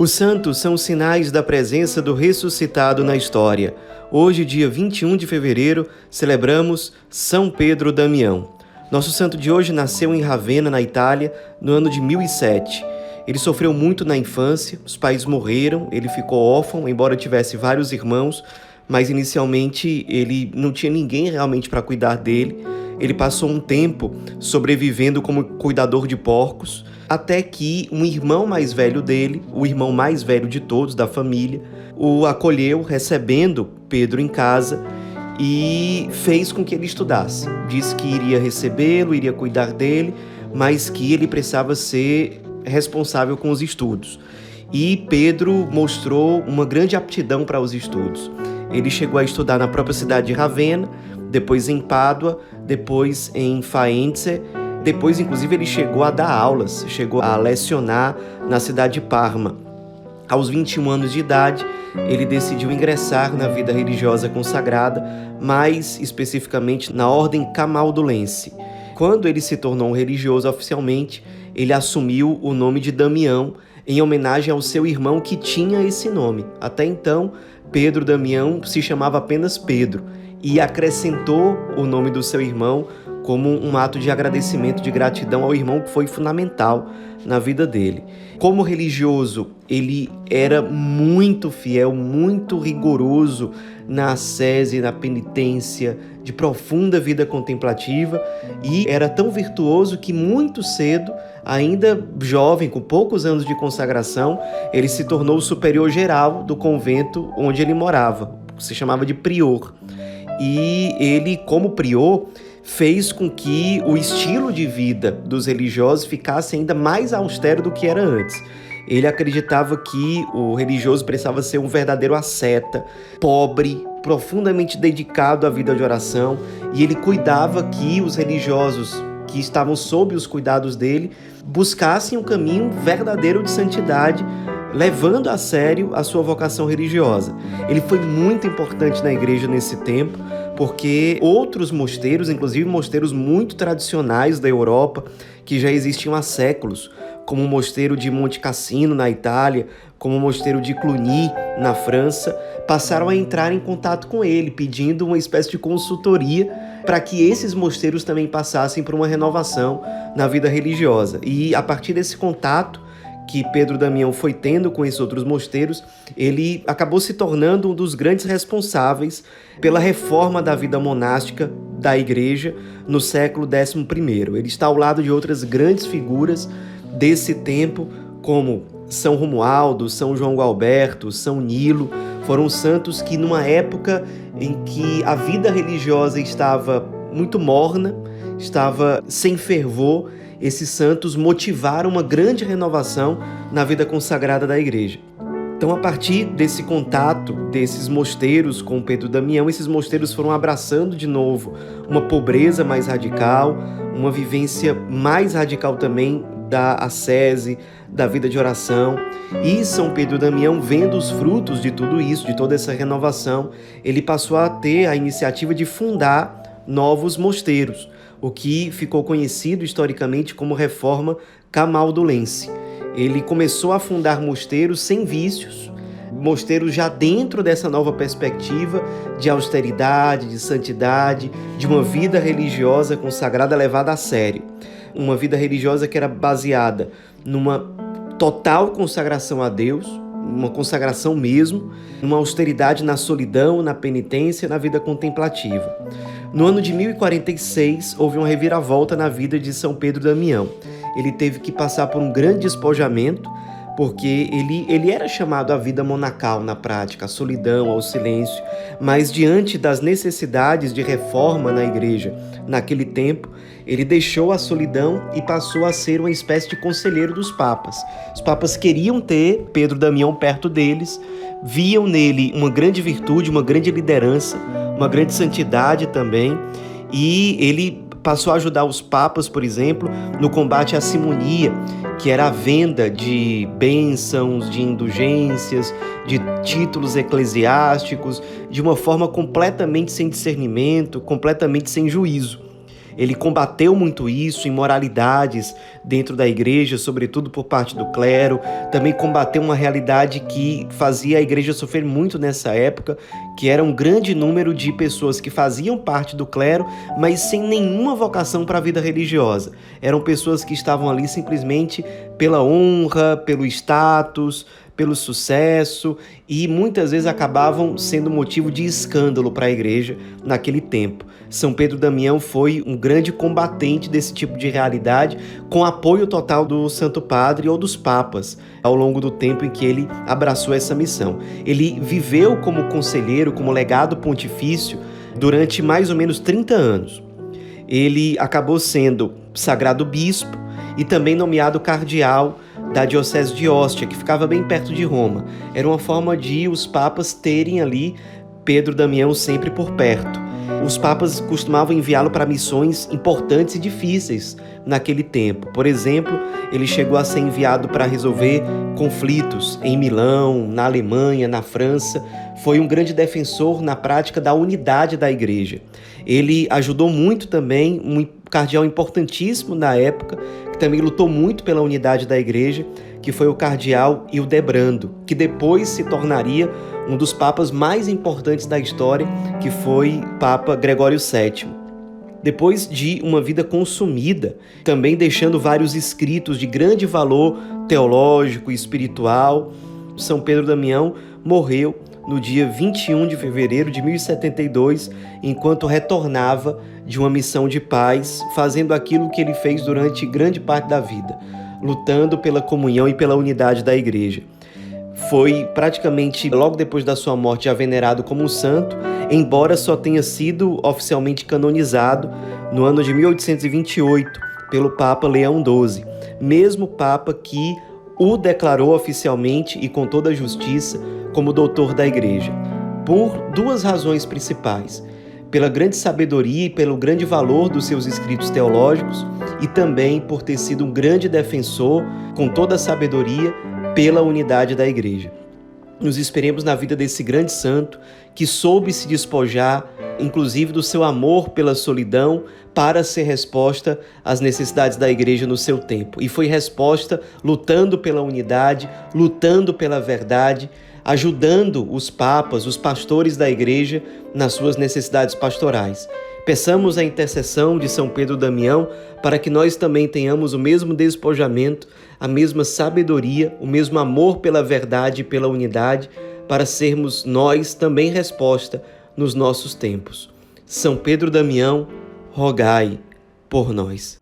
Os santos são sinais da presença do ressuscitado na história. Hoje, dia 21 de fevereiro, celebramos São Pedro Damião. Nosso santo de hoje nasceu em Ravenna, na Itália, no ano de 1007. Ele sofreu muito na infância, os pais morreram, ele ficou órfão, embora tivesse vários irmãos, mas inicialmente ele não tinha ninguém realmente para cuidar dele. Ele passou um tempo sobrevivendo como cuidador de porcos até que um irmão mais velho dele, o irmão mais velho de todos da família, o acolheu, recebendo Pedro em casa e fez com que ele estudasse. Disse que iria recebê-lo, iria cuidar dele, mas que ele precisava ser responsável com os estudos. E Pedro mostrou uma grande aptidão para os estudos. Ele chegou a estudar na própria cidade de Ravenna, depois em Pádua, depois em Faenza depois, inclusive, ele chegou a dar aulas, chegou a lecionar na cidade de Parma. Aos 21 anos de idade, ele decidiu ingressar na vida religiosa consagrada, mais especificamente na ordem camaldulense. Quando ele se tornou um religioso oficialmente, ele assumiu o nome de Damião em homenagem ao seu irmão que tinha esse nome. Até então, Pedro Damião se chamava apenas Pedro e acrescentou o nome do seu irmão como um ato de agradecimento, de gratidão ao irmão que foi fundamental na vida dele. Como religioso, ele era muito fiel, muito rigoroso na ascese, na penitência, de profunda vida contemplativa e era tão virtuoso que muito cedo, ainda jovem, com poucos anos de consagração, ele se tornou o superior geral do convento onde ele morava, se chamava de prior. E ele, como prior, fez com que o estilo de vida dos religiosos ficasse ainda mais austero do que era antes. Ele acreditava que o religioso precisava ser um verdadeiro asceta, pobre, profundamente dedicado à vida de oração, e ele cuidava que os religiosos que estavam sob os cuidados dele buscassem um caminho verdadeiro de santidade, levando a sério a sua vocação religiosa. Ele foi muito importante na igreja nesse tempo, porque outros mosteiros, inclusive mosteiros muito tradicionais da Europa, que já existiam há séculos, como o mosteiro de Monte Cassino na Itália, como o mosteiro de Cluny na França, passaram a entrar em contato com ele, pedindo uma espécie de consultoria para que esses mosteiros também passassem por uma renovação na vida religiosa. E a partir desse contato, que Pedro Damião foi tendo com esses outros mosteiros, ele acabou se tornando um dos grandes responsáveis pela reforma da vida monástica da igreja no século XI. Ele está ao lado de outras grandes figuras desse tempo, como São Romualdo, São João Gualberto, São Nilo, foram santos que, numa época em que a vida religiosa estava muito morna, estava sem fervor, esses santos motivaram uma grande renovação na vida consagrada da igreja. Então, a partir desse contato desses mosteiros com Pedro Damião, esses mosteiros foram abraçando de novo uma pobreza mais radical, uma vivência mais radical também da ascese, da vida de oração. E São Pedro Damião, vendo os frutos de tudo isso, de toda essa renovação, ele passou a ter a iniciativa de fundar novos mosteiros o que ficou conhecido historicamente como reforma camaldulense. Ele começou a fundar mosteiros sem vícios, mosteiros já dentro dessa nova perspectiva de austeridade, de santidade, de uma vida religiosa consagrada levada a sério. Uma vida religiosa que era baseada numa total consagração a Deus, uma consagração mesmo, numa austeridade na solidão, na penitência, na vida contemplativa. No ano de 1046, houve uma reviravolta na vida de São Pedro Damião. Ele teve que passar por um grande despojamento, porque ele, ele era chamado à vida monacal na prática, à solidão, ao silêncio, mas diante das necessidades de reforma na igreja naquele tempo, ele deixou a solidão e passou a ser uma espécie de conselheiro dos papas. Os papas queriam ter Pedro Damião perto deles, viam nele uma grande virtude, uma grande liderança, uma grande santidade também, e ele passou a ajudar os papas, por exemplo, no combate à simonia, que era a venda de bênçãos, de indulgências, de títulos eclesiásticos, de uma forma completamente sem discernimento, completamente sem juízo. Ele combateu muito isso, imoralidades dentro da igreja, sobretudo por parte do clero. Também combateu uma realidade que fazia a igreja sofrer muito nessa época, que era um grande número de pessoas que faziam parte do clero, mas sem nenhuma vocação para a vida religiosa. Eram pessoas que estavam ali simplesmente pela honra, pelo status, pelo sucesso e muitas vezes acabavam sendo motivo de escândalo para a igreja naquele tempo. São Pedro Damião foi um grande combatente desse tipo de realidade, com apoio total do Santo Padre ou dos papas ao longo do tempo em que ele abraçou essa missão. Ele viveu como conselheiro, como legado pontifício durante mais ou menos 30 anos. Ele acabou sendo sagrado bispo e também nomeado cardeal da Diocese de Ostia, que ficava bem perto de Roma. Era uma forma de os papas terem ali Pedro Damião sempre por perto. Os papas costumavam enviá-lo para missões importantes e difíceis naquele tempo. Por exemplo, ele chegou a ser enviado para resolver conflitos em Milão, na Alemanha, na França. Foi um grande defensor na prática da unidade da igreja. Ele ajudou muito também cardeal importantíssimo na época, que também lutou muito pela unidade da igreja, que foi o cardeal Hildebrando, que depois se tornaria um dos papas mais importantes da história, que foi Papa Gregório VII. Depois de uma vida consumida, também deixando vários escritos de grande valor teológico e espiritual, São Pedro Damião morreu no dia 21 de fevereiro de 1072, enquanto retornava de uma missão de paz, fazendo aquilo que ele fez durante grande parte da vida, lutando pela comunhão e pela unidade da igreja. Foi praticamente logo depois da sua morte já venerado como um santo, embora só tenha sido oficialmente canonizado no ano de 1828 pelo Papa Leão XII, mesmo Papa que o declarou oficialmente e com toda a justiça como doutor da Igreja, por duas razões principais: pela grande sabedoria e pelo grande valor dos seus escritos teológicos, e também por ter sido um grande defensor, com toda a sabedoria, pela unidade da Igreja. Nos esperemos na vida desse grande santo que soube se despojar, inclusive do seu amor pela solidão, para ser resposta às necessidades da igreja no seu tempo. E foi resposta lutando pela unidade, lutando pela verdade, ajudando os papas, os pastores da igreja nas suas necessidades pastorais. Peçamos a intercessão de São Pedro Damião para que nós também tenhamos o mesmo despojamento, a mesma sabedoria, o mesmo amor pela verdade e pela unidade, para sermos nós também resposta nos nossos tempos. São Pedro Damião, rogai por nós.